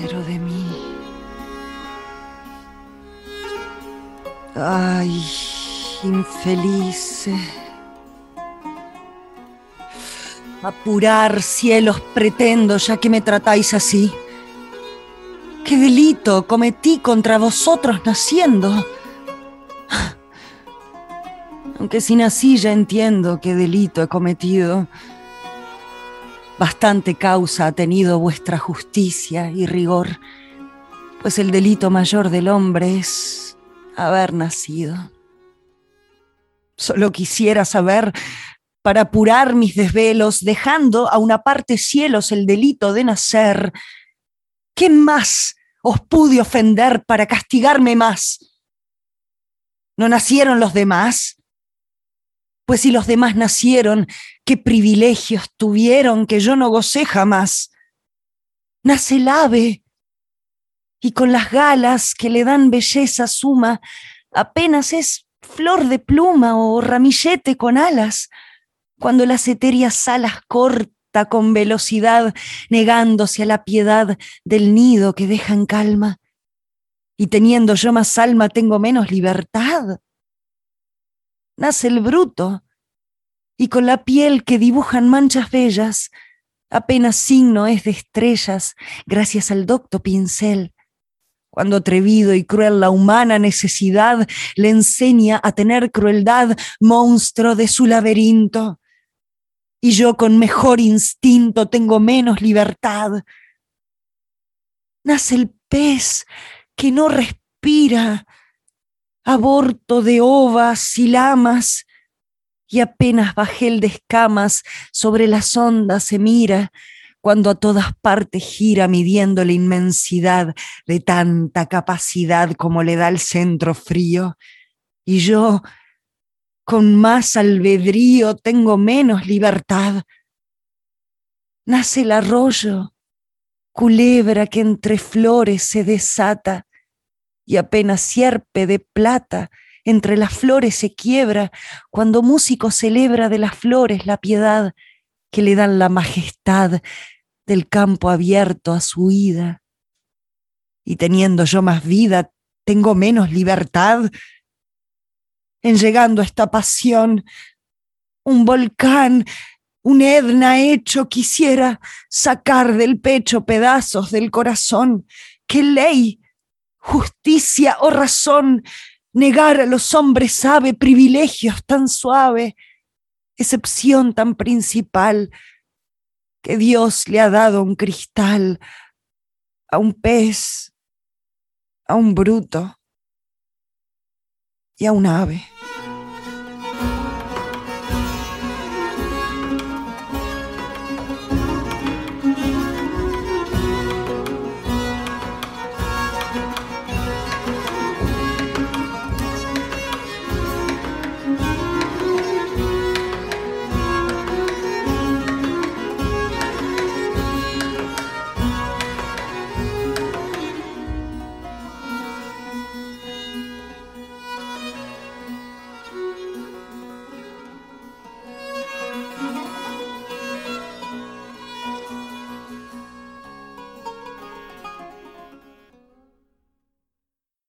Cero de mí. Ay, infelice. Apurar cielos pretendo ya que me tratáis así. ¿Qué delito cometí contra vosotros naciendo? Aunque si nací ya entiendo qué delito he cometido. Bastante causa ha tenido vuestra justicia y rigor, pues el delito mayor del hombre es haber nacido. Solo quisiera saber, para apurar mis desvelos, dejando a una parte cielos el delito de nacer, ¿qué más os pude ofender para castigarme más? ¿No nacieron los demás? Pues si los demás nacieron, ¿qué privilegios tuvieron que yo no gocé jamás? Nace el ave, y con las galas que le dan belleza suma, apenas es flor de pluma o ramillete con alas, cuando las etéreas alas corta con velocidad, negándose a la piedad del nido que deja en calma. Y teniendo yo más alma, tengo menos libertad. Nace el bruto, y con la piel que dibujan manchas bellas, apenas signo es de estrellas, gracias al docto pincel cuando atrevido y cruel la humana necesidad le enseña a tener crueldad, monstruo de su laberinto. Y yo con mejor instinto tengo menos libertad. Nace el pez que no respira, aborto de ovas y lamas, y apenas bajé de escamas sobre las ondas se mira, cuando a todas partes gira midiendo la inmensidad de tanta capacidad como le da el centro frío. Y yo, con más albedrío, tengo menos libertad. Nace el arroyo, culebra que entre flores se desata, y apenas sierpe de plata entre las flores se quiebra, cuando músico celebra de las flores la piedad que le dan la majestad del campo abierto a su ida. Y teniendo yo más vida, tengo menos libertad. En llegando a esta pasión, un volcán, un Edna hecho quisiera sacar del pecho pedazos del corazón. ¿Qué ley, justicia o razón negar a los hombres sabe privilegios tan suave? excepción tan principal que Dios le ha dado un cristal a un pez, a un bruto y a un ave.